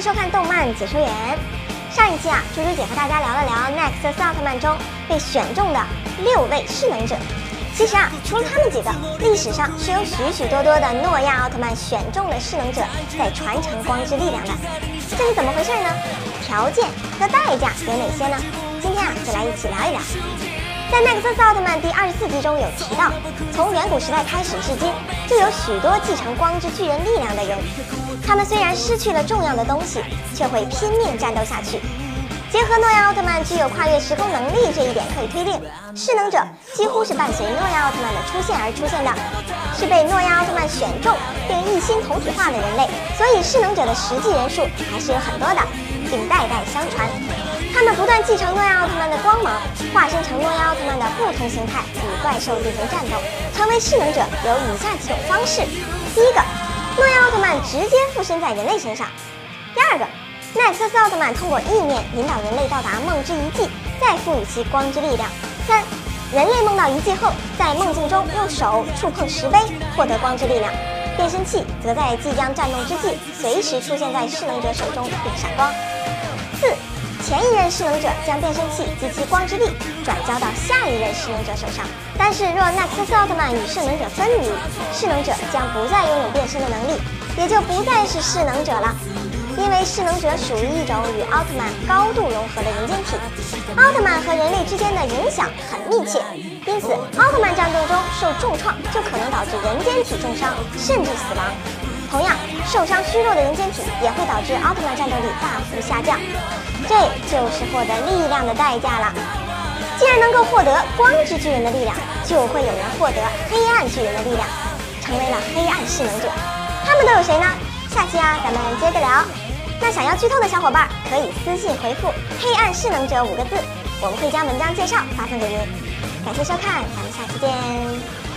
收看动漫解说员。上一期啊，猪猪姐和大家聊了聊 Next 奥特曼中被选中的六位势能者。其实啊，除了他们几个，历史上是有许许多多的诺亚奥特曼选中的势能者在传承光之力量的。这是怎么回事呢？条件和代价有哪些呢？今天啊，就来一起聊一聊。在《麦克斯奥特曼》第二十四集中有提到，从远古时代开始至今，就有许多继承光之巨人力量的人。他们虽然失去了重要的东西，却会拼命战斗下去。结合诺亚奥特曼具有跨越时空能力这一点，可以推定，势能者几乎是伴随诺亚奥特曼的出现而出现的，是被诺亚奥特曼选中并一心同体化的人类。所以势能者的实际人数还是有很多的，并代代相传。他们不断继承诺亚奥特曼的光芒，化身成诺亚奥特曼的不同形态，与怪兽进行战斗。成为势能者有以下几种方式：第一个，诺亚奥特曼直接附身在人类身上；第二个，奈克斯奥特曼通过意念引导人类到达梦之遗迹，再赋予其光之力量；三，人类梦到遗迹后，在梦境中用手触碰石碑，获得光之力量；变身器则在即将战斗之际，随时出现在势能者手中并闪光。四。前一任势能者将变身器及其光之力转交到下一任势能者手上，但是若奈克斯奥特曼与势能者分离，势能者将不再拥有变身的能力，也就不再是势能者了。因为势能者属于一种与奥特曼高度融合的人间体，奥特曼和人类之间的影响很密切，因此奥特曼战斗中受重创就可能导致人间体重伤甚至死亡。同样，受伤虚弱的人间体也会导致奥特曼战斗力大幅下降。这就是获得力量的代价了。既然能够获得光之巨人的力量，就会有人获得黑暗巨人的力量，成为了黑暗势能者。他们都有谁呢？下期啊，咱们接着聊。那想要剧透的小伙伴可以私信回复“黑暗势能者”五个字，我们会将文章介绍发送给您。感谢收看，咱们下期见。